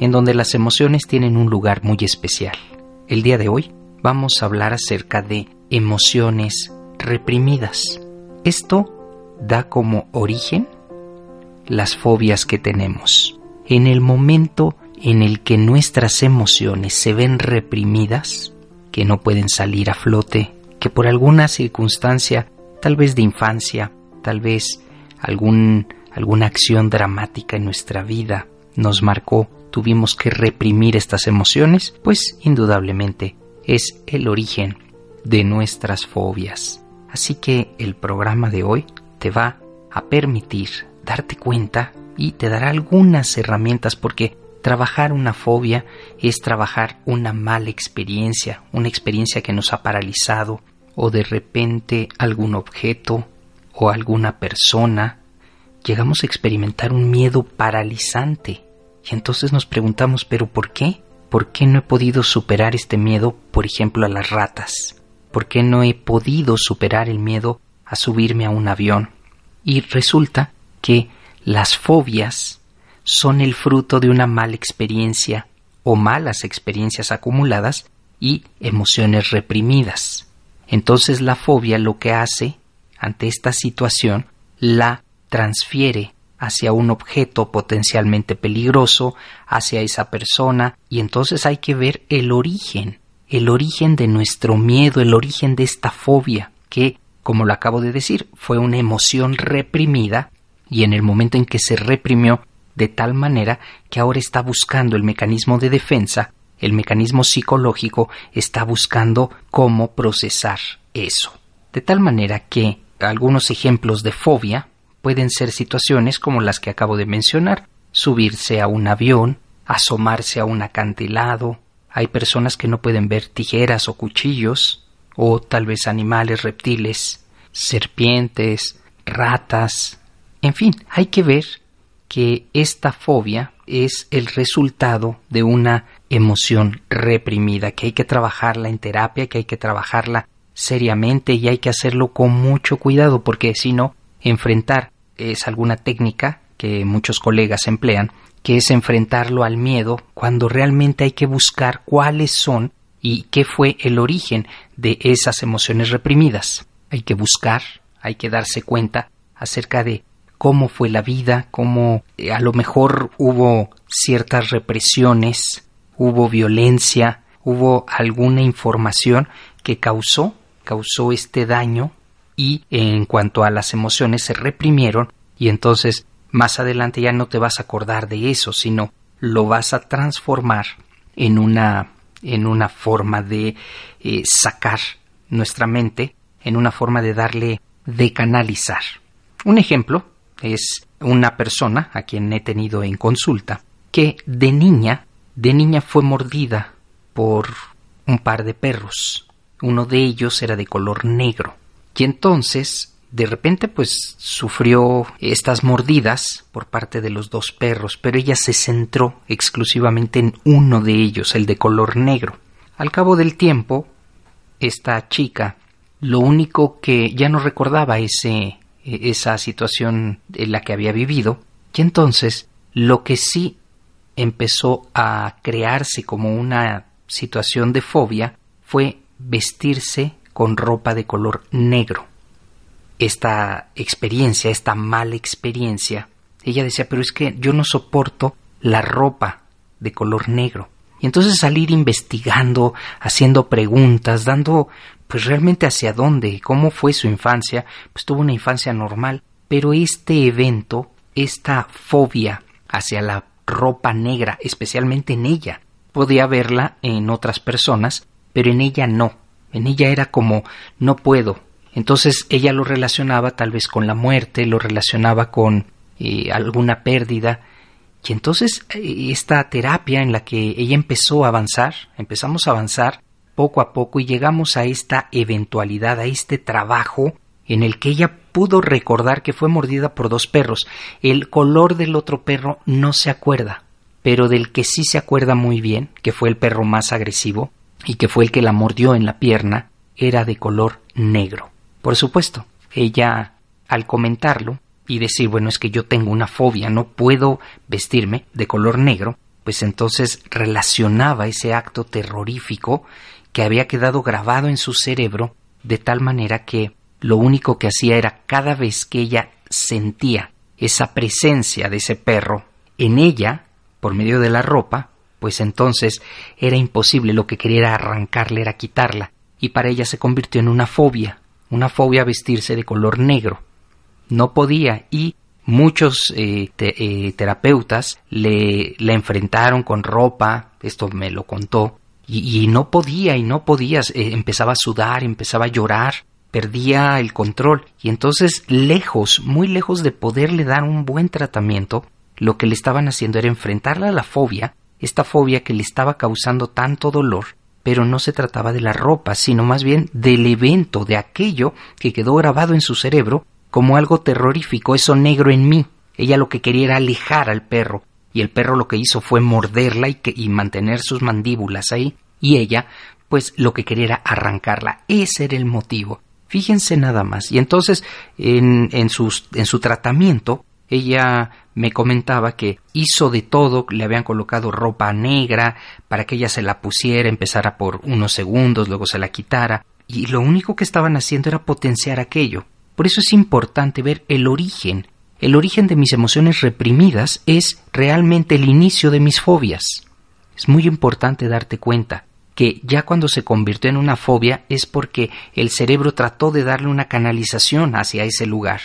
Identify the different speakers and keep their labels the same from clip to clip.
Speaker 1: en donde las emociones tienen un lugar muy especial. El día de hoy vamos a hablar acerca de emociones reprimidas. Esto da como origen las fobias que tenemos. En el momento en el que nuestras emociones se ven reprimidas, que no pueden salir a flote, que por alguna circunstancia, tal vez de infancia, tal vez algún, alguna acción dramática en nuestra vida nos marcó tuvimos que reprimir estas emociones, pues indudablemente es el origen de nuestras fobias. Así que el programa de hoy te va a permitir darte cuenta y te dará algunas herramientas porque trabajar una fobia es trabajar una mala experiencia, una experiencia que nos ha paralizado o de repente algún objeto o alguna persona. Llegamos a experimentar un miedo paralizante y entonces nos preguntamos, ¿pero por qué? ¿Por qué no he podido superar este miedo, por ejemplo, a las ratas? ¿Por qué no he podido superar el miedo a subirme a un avión? Y resulta que las fobias son el fruto de una mala experiencia o malas experiencias acumuladas y emociones reprimidas. Entonces la fobia lo que hace ante esta situación la transfiere hacia un objeto potencialmente peligroso, hacia esa persona, y entonces hay que ver el origen, el origen de nuestro miedo, el origen de esta fobia, que, como lo acabo de decir, fue una emoción reprimida, y en el momento en que se reprimió de tal manera que ahora está buscando el mecanismo de defensa, el mecanismo psicológico está buscando cómo procesar eso. De tal manera que algunos ejemplos de fobia pueden ser situaciones como las que acabo de mencionar, subirse a un avión, asomarse a un acantilado, hay personas que no pueden ver tijeras o cuchillos, o tal vez animales, reptiles, serpientes, ratas, en fin, hay que ver que esta fobia es el resultado de una emoción reprimida, que hay que trabajarla en terapia, que hay que trabajarla seriamente y hay que hacerlo con mucho cuidado, porque si no, enfrentar es alguna técnica que muchos colegas emplean, que es enfrentarlo al miedo cuando realmente hay que buscar cuáles son y qué fue el origen de esas emociones reprimidas. Hay que buscar, hay que darse cuenta acerca de cómo fue la vida, cómo eh, a lo mejor hubo ciertas represiones, hubo violencia, hubo alguna información que causó, causó este daño y en cuanto a las emociones se reprimieron y entonces más adelante ya no te vas a acordar de eso, sino lo vas a transformar en una en una forma de eh, sacar nuestra mente, en una forma de darle de canalizar. Un ejemplo es una persona a quien he tenido en consulta que de niña, de niña fue mordida por un par de perros. Uno de ellos era de color negro. Y entonces, de repente, pues sufrió estas mordidas por parte de los dos perros, pero ella se centró exclusivamente en uno de ellos, el de color negro. Al cabo del tiempo, esta chica, lo único que ya no recordaba ese, esa situación en la que había vivido, y entonces lo que sí empezó a crearse como una situación de fobia fue vestirse con ropa de color negro. Esta experiencia, esta mala experiencia, ella decía, pero es que yo no soporto la ropa de color negro. Y entonces salir investigando, haciendo preguntas, dando pues realmente hacia dónde, cómo fue su infancia, pues tuvo una infancia normal, pero este evento, esta fobia hacia la ropa negra, especialmente en ella, podía verla en otras personas, pero en ella no. En ella era como no puedo. Entonces ella lo relacionaba tal vez con la muerte, lo relacionaba con eh, alguna pérdida Y entonces eh, esta terapia en la que ella empezó a avanzar, empezamos a avanzar poco a poco y llegamos a esta eventualidad, a este trabajo en el que ella pudo recordar que fue mordida por dos perros. El color del otro perro no se acuerda, pero del que sí se acuerda muy bien, que fue el perro más agresivo y que fue el que la mordió en la pierna, era de color negro. Por supuesto, ella, al comentarlo y decir, bueno, es que yo tengo una fobia, no puedo vestirme de color negro, pues entonces relacionaba ese acto terrorífico que había quedado grabado en su cerebro de tal manera que lo único que hacía era cada vez que ella sentía esa presencia de ese perro en ella, por medio de la ropa, pues entonces era imposible, lo que quería era arrancarle, era quitarla, y para ella se convirtió en una fobia, una fobia a vestirse de color negro. No podía y muchos eh, eh, terapeutas le, le enfrentaron con ropa, esto me lo contó, y, no podía y no podía, eh, empezaba a sudar, empezaba a llorar, perdía el control y entonces lejos, muy lejos de poderle dar un buen tratamiento, lo que le estaban haciendo era enfrentarla a la fobia, esta fobia que le estaba causando tanto dolor, pero no se trataba de la ropa, sino más bien del evento, de aquello que quedó grabado en su cerebro como algo terrorífico, eso negro en mí. Ella lo que quería era alejar al perro, y el perro lo que hizo fue morderla y, y mantener sus mandíbulas ahí, y ella, pues lo que quería era arrancarla. Ese era el motivo. Fíjense nada más. Y entonces, en, en, sus, en su tratamiento, ella me comentaba que hizo de todo, le habían colocado ropa negra para que ella se la pusiera, empezara por unos segundos, luego se la quitara, y lo único que estaban haciendo era potenciar aquello. Por eso es importante ver el origen el origen de mis emociones reprimidas es realmente el inicio de mis fobias. Es muy importante darte cuenta que ya cuando se convirtió en una fobia es porque el cerebro trató de darle una canalización hacia ese lugar.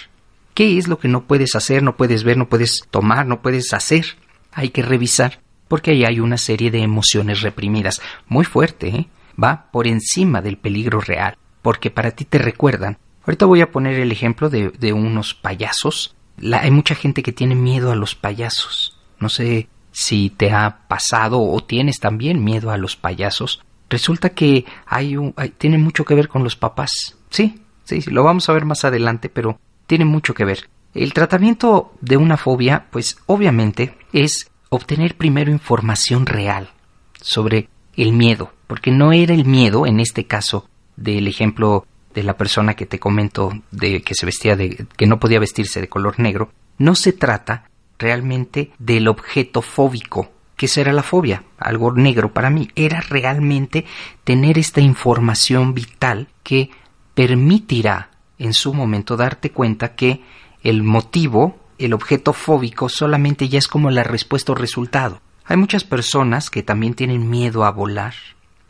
Speaker 1: ¿Qué es lo que no puedes hacer, no puedes ver, no puedes tomar, no puedes hacer? Hay que revisar, porque ahí hay una serie de emociones reprimidas, muy fuerte, ¿eh? va por encima del peligro real, porque para ti te recuerdan. Ahorita voy a poner el ejemplo de, de unos payasos hay mucha gente que tiene miedo a los payasos. No sé si te ha pasado o tienes también miedo a los payasos. Resulta que hay, un, tiene mucho que ver con los papás. Sí, sí, lo vamos a ver más adelante, pero tiene mucho que ver. El tratamiento de una fobia, pues obviamente es obtener primero información real sobre el miedo, porque no era el miedo, en este caso del ejemplo de la persona que te comento de que se vestía de que no podía vestirse de color negro, no se trata realmente del objeto fóbico, que será la fobia, algo negro para mí, era realmente tener esta información vital que permitirá en su momento darte cuenta que el motivo, el objeto fóbico solamente ya es como la respuesta o resultado. Hay muchas personas que también tienen miedo a volar,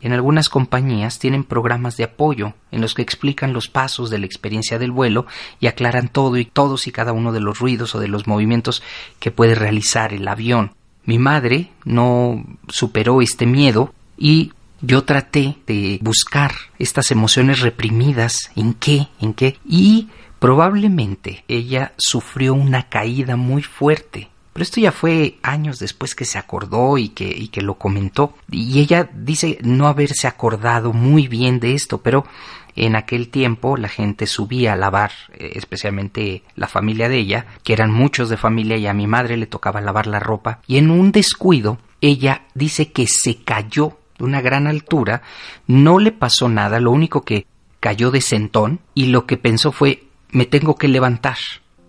Speaker 1: en algunas compañías tienen programas de apoyo en los que explican los pasos de la experiencia del vuelo y aclaran todo y todos y cada uno de los ruidos o de los movimientos que puede realizar el avión. Mi madre no superó este miedo y yo traté de buscar estas emociones reprimidas, en qué, en qué, y probablemente ella sufrió una caída muy fuerte pero esto ya fue años después que se acordó y que, que lo comentó. Y ella dice no haberse acordado muy bien de esto, pero en aquel tiempo la gente subía a lavar, eh, especialmente la familia de ella, que eran muchos de familia y a mi madre le tocaba lavar la ropa, y en un descuido ella dice que se cayó de una gran altura, no le pasó nada, lo único que cayó de sentón y lo que pensó fue me tengo que levantar,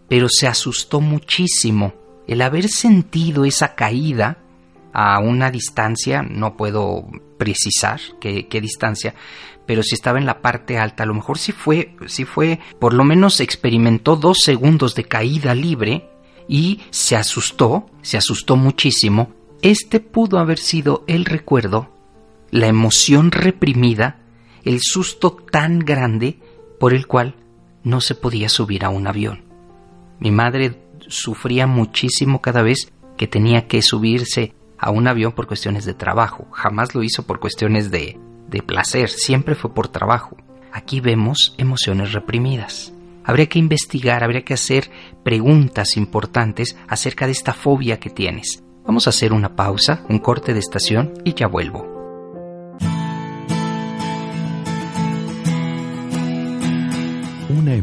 Speaker 1: pero se asustó muchísimo el haber sentido esa caída a una distancia, no puedo precisar qué, distancia, pero si estaba en la parte alta, a lo mejor sí fue, sí fue, por lo menos experimentó dos segundos de caída libre y se asustó, se asustó muchísimo. Este pudo haber sido el recuerdo, la emoción reprimida, el susto tan grande por el cual no se podía subir a un avión. Mi madre sufría muchísimo cada vez que tenía que subirse a un avión por cuestiones de trabajo. Jamás lo hizo por cuestiones de, de placer, siempre fue por trabajo. Aquí vemos emociones reprimidas. Habría que investigar, habría que hacer preguntas importantes acerca de esta fobia que tienes. Vamos a hacer una pausa, un corte de estación y ya vuelvo.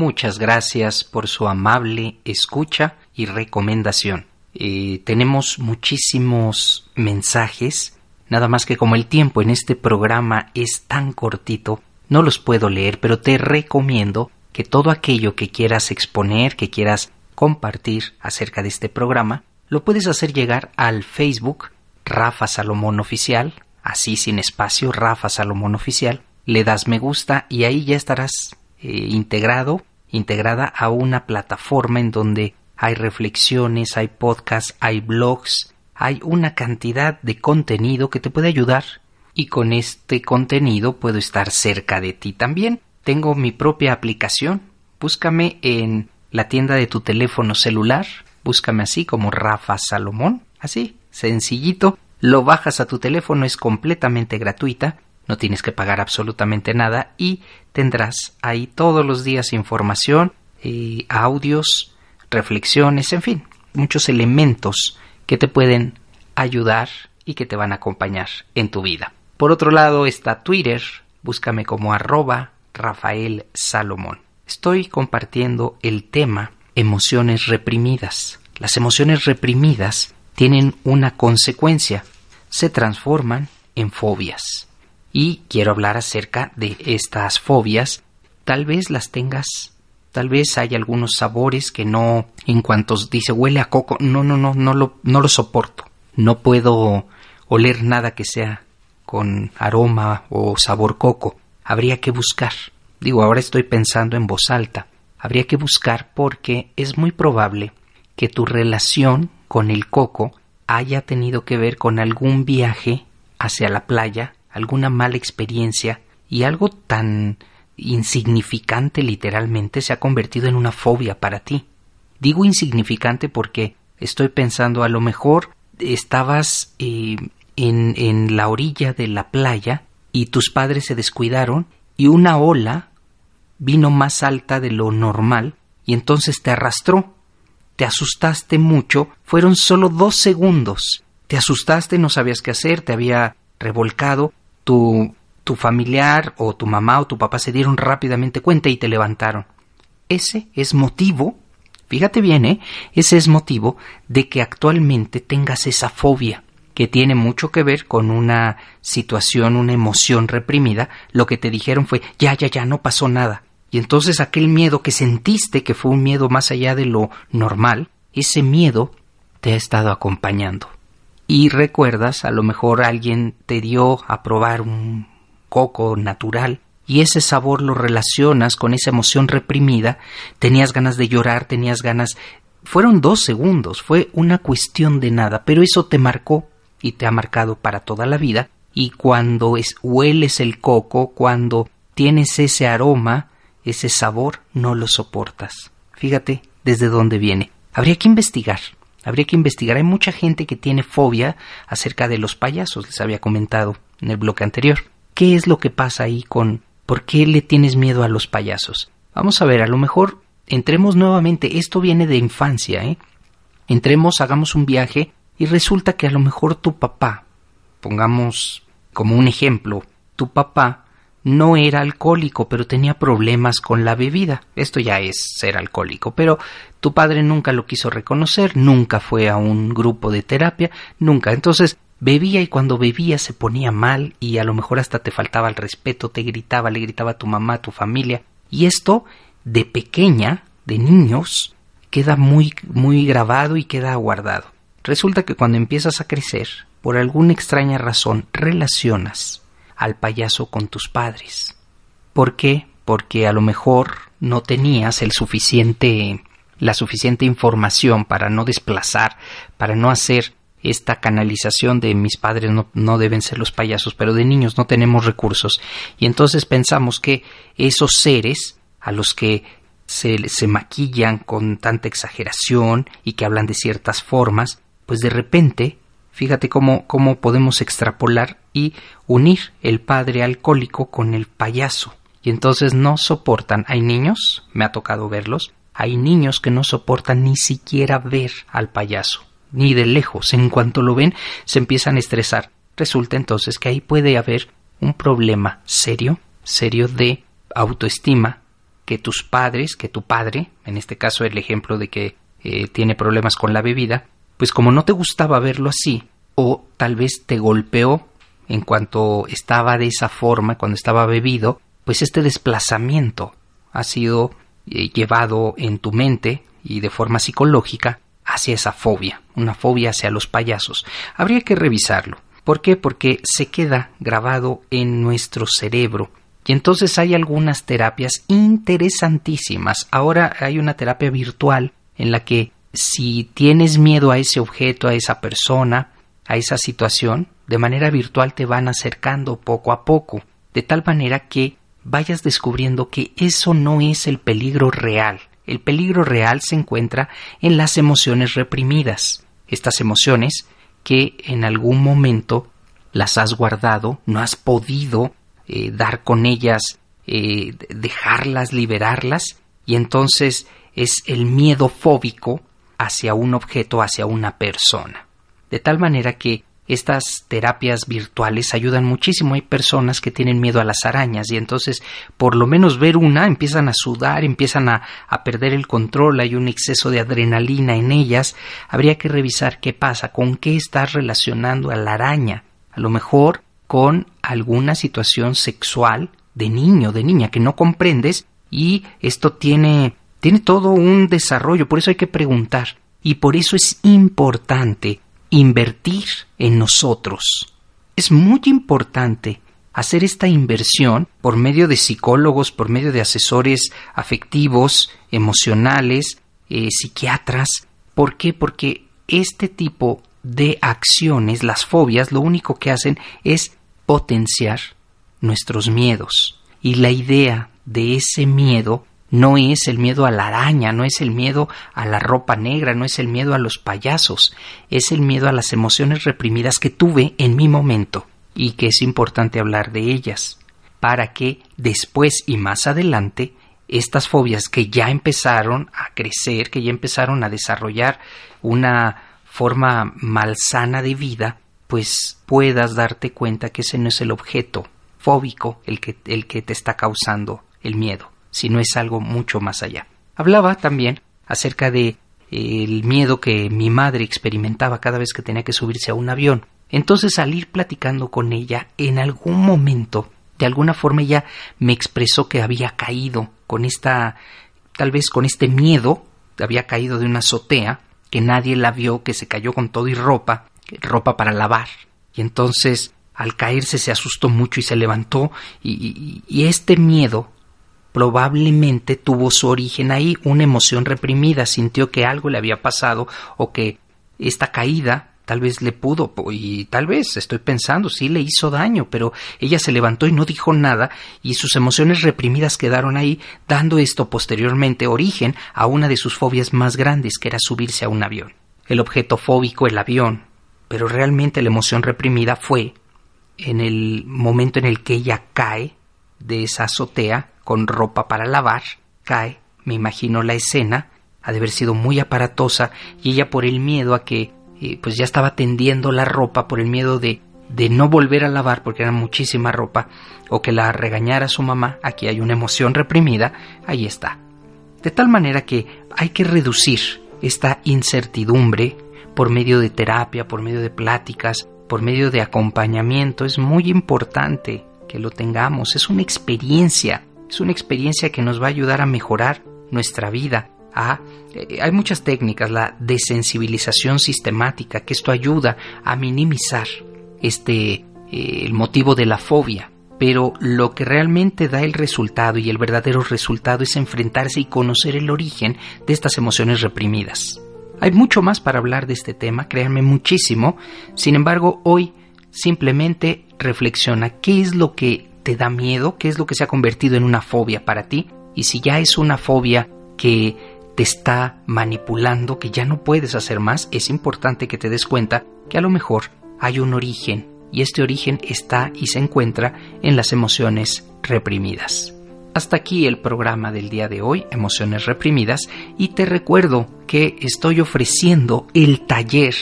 Speaker 1: Muchas gracias por su amable escucha y recomendación. Eh, tenemos muchísimos mensajes, nada más que como el tiempo en este programa es tan cortito, no los puedo leer, pero te recomiendo que todo aquello que quieras exponer, que quieras compartir acerca de este programa, lo puedes hacer llegar al Facebook Rafa Salomón Oficial, así sin espacio, Rafa Salomón Oficial, le das me gusta y ahí ya estarás eh, integrado, integrada a una plataforma en donde hay reflexiones, hay podcasts, hay blogs, hay una cantidad de contenido que te puede ayudar y con este contenido puedo estar cerca de ti también tengo mi propia aplicación. Búscame en la tienda de tu teléfono celular. Búscame así como Rafa Salomón. Así, sencillito. Lo bajas a tu teléfono, es completamente gratuita. No tienes que pagar absolutamente nada y tendrás ahí todos los días información, eh, audios, reflexiones, en fin, muchos elementos que te pueden ayudar y que te van a acompañar en tu vida. Por otro lado está Twitter, búscame como arroba Rafael Salomón. Estoy compartiendo el tema emociones reprimidas. Las emociones reprimidas tienen una consecuencia, se transforman en fobias. Y quiero hablar acerca de estas fobias. Tal vez las tengas, tal vez hay algunos sabores que no, en cuanto dice huele a coco, no, no, no, no lo, no lo soporto. No puedo oler nada que sea con aroma o sabor coco habría que buscar. Digo, ahora estoy pensando en voz alta. Habría que buscar porque es muy probable que tu relación con el coco haya tenido que ver con algún viaje hacia la playa, alguna mala experiencia y algo tan insignificante literalmente se ha convertido en una fobia para ti. Digo insignificante porque estoy pensando a lo mejor estabas eh, en, en la orilla de la playa y tus padres se descuidaron y una ola vino más alta de lo normal y entonces te arrastró. Te asustaste mucho, fueron solo dos segundos. Te asustaste, no sabías qué hacer, te había revolcado, tu, familiar o tu mamá o tu papá se dieron rápidamente cuenta y te levantaron. Ese es motivo, fíjate bien, ¿eh? ese es motivo de que actualmente tengas esa fobia que tiene mucho que ver con una situación, una emoción reprimida, lo que te dijeron fue ya, ya, ya, no pasó nada. Y entonces aquel miedo que sentiste, que fue un miedo más allá de lo normal, ese miedo te ha estado acompañando. Y recuerdas, a lo mejor alguien te dio a probar un coco natural y ese sabor lo relacionas con esa emoción reprimida, tenías ganas de llorar, tenías ganas... Fueron dos segundos, fue una cuestión de nada, pero eso te marcó y te ha marcado para toda la vida, y cuando es, hueles el coco, cuando tienes ese aroma, ese sabor, no lo soportas. Fíjate desde dónde viene. Habría que investigar, habría que investigar. Hay mucha gente que tiene fobia acerca de los payasos, les había comentado en el bloque anterior. ¿Qué es lo que pasa ahí con por qué le tienes miedo a los payasos? Vamos a ver, a lo mejor entremos nuevamente, esto viene de infancia, ¿eh? Entremos, hagamos un viaje y resulta que a lo mejor tu papá, pongamos como un ejemplo, tu papá no era alcohólico, pero tenía problemas con la bebida. Esto ya es ser alcohólico, pero tu padre nunca lo quiso reconocer, nunca fue a un grupo de terapia, nunca. Entonces bebía y cuando bebía se ponía mal y a lo mejor hasta te faltaba el respeto, te gritaba, le gritaba a tu mamá, a tu familia. Y esto de pequeña, de niños, queda muy muy grabado y queda guardado. Resulta que cuando empiezas a crecer, por alguna extraña razón, relacionas al payaso con tus padres. ¿Por qué? Porque a lo mejor no tenías el suficiente la suficiente información para no desplazar, para no hacer esta canalización de mis padres no, deben ser los payasos, pero de niños no tenemos recursos. Y entonces pensamos que esos seres a los que se, se maquillan con tanta exageración y que hablan de ciertas formas, pues de repente, fíjate cómo, cómo podemos extrapolar y unir el padre alcohólico con el payaso. Y entonces no soportan. Hay niños, me ha tocado verlos, hay niños que no soportan ni siquiera ver al payaso ni de lejos. En cuanto lo ven, se empiezan a estresar. Resulta entonces que ahí puede haber un problema serio, serio de autoestima, que tus padres, que tu padre, en este caso el ejemplo de que eh, tiene problemas con la bebida, pues como no te gustaba verlo así, o tal vez te golpeó en cuanto estaba de esa forma, cuando estaba bebido, pues este desplazamiento ha sido eh, llevado en tu mente y de forma psicológica hacia esa fobia, una fobia hacia los payasos. Habría que revisarlo. ¿Por qué? Porque se queda grabado en nuestro cerebro. Y entonces hay algunas terapias interesantísimas. Ahora hay una terapia virtual en la que si tienes miedo a ese objeto, a esa persona, a esa situación, de manera virtual te van acercando poco a poco, de tal manera que vayas descubriendo que eso no es el peligro real, el peligro real se encuentra en las emociones reprimidas. Estas emociones que en algún momento las has guardado, no has podido eh, dar con ellas, eh, dejarlas, liberarlas, y entonces es el miedo fóbico hacia un objeto, hacia una persona. De tal manera que estas terapias virtuales ayudan muchísimo. Hay personas que tienen miedo a las arañas y entonces por lo menos ver una empiezan a sudar, empiezan a, a, perder el control, hay un exceso de adrenalina en ellas. Habría que revisar qué pasa, con qué estás relacionando a la araña. A lo mejor con alguna situación sexual de niño, de niña que no comprendes y esto tiene tiene todo un desarrollo, por eso hay que preguntar y por eso es importante invertir en nosotros. Es muy importante hacer esta inversión por medio de psicólogos, por medio de asesores afectivos, emocionales, eh, psiquiatras. ¿Por qué? Porque este tipo de acciones, las fobias, lo único que hacen es potenciar nuestros miedos. Y la idea de ese miedo no es el miedo a la araña, no es el miedo a la ropa negra, no es el miedo a los payasos, es el miedo a las emociones reprimidas que tuve en mi momento y que es importante hablar de ellas, para que después y más adelante estas fobias que ya empezaron a crecer, que ya empezaron a desarrollar una forma malsana de vida, pues puedas darte cuenta que ese no es el objeto fóbico el que, el que te está causando el miedo si no es algo mucho más allá. Hablaba también acerca de eh, el miedo que mi madre experimentaba cada vez que tenía que subirse a un avión. Entonces al ir platicando con ella, en algún momento, de alguna forma ella me expresó que había caído con esta, tal vez con este miedo, había caído de una azotea, que nadie la vio, que se cayó con todo y ropa, ropa para lavar. Y entonces al caerse se asustó mucho y se levantó y, y este miedo probablemente tuvo su origen ahí, una emoción reprimida, sintió que algo le había pasado o que esta caída tal vez le pudo y tal vez estoy pensando sí le hizo daño, pero ella se levantó y no dijo nada y sus emociones reprimidas quedaron ahí, dando esto posteriormente origen a una de sus fobias más grandes, que era subirse a un avión. El objeto fóbico, el avión, pero realmente la emoción reprimida fue en el momento en el que ella cae de esa azotea con ropa para lavar, cae, me imagino la escena, ha de haber sido muy aparatosa y ella por el miedo a que eh, pues ya estaba tendiendo la ropa, por el miedo de, de no volver a lavar porque era muchísima ropa, o que la regañara su mamá, aquí hay una emoción reprimida, ahí está. De tal manera que hay que reducir esta incertidumbre por medio de terapia, por medio de pláticas, por medio de acompañamiento, es muy importante que lo tengamos, es una experiencia es una experiencia que nos va a ayudar a mejorar nuestra vida. Eh, hay muchas técnicas, la desensibilización sistemática, que esto ayuda a minimizar este eh, el motivo de la fobia. Pero lo que realmente da el resultado y el verdadero resultado es enfrentarse y conocer el origen de estas emociones reprimidas. Hay mucho más para hablar de este tema, créanme muchísimo. Sin embargo, hoy simplemente reflexiona qué es lo que te da miedo, qué es lo que se ha convertido en una fobia para ti y si ya es una fobia que te está manipulando, que ya no puedes hacer más, es importante que te des cuenta que a lo mejor hay un origen y este origen está y se encuentra en las emociones reprimidas. Hasta aquí el programa del día de hoy, Emociones Reprimidas, y te recuerdo que estoy ofreciendo el taller,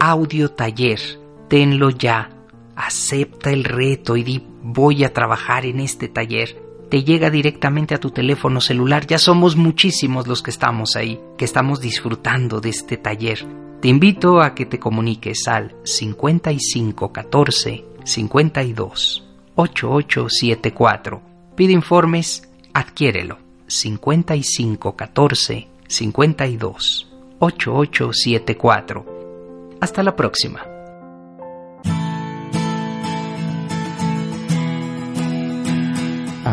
Speaker 1: audio taller. Tenlo ya, acepta el reto y di voy a trabajar en este taller. Te llega directamente a tu teléfono celular, ya somos muchísimos los que estamos ahí, que estamos disfrutando de este taller. Te invito a que te comuniques al 5514 52 8874 Pide informes, adquiérelo. 5514 52 8874. Hasta la próxima.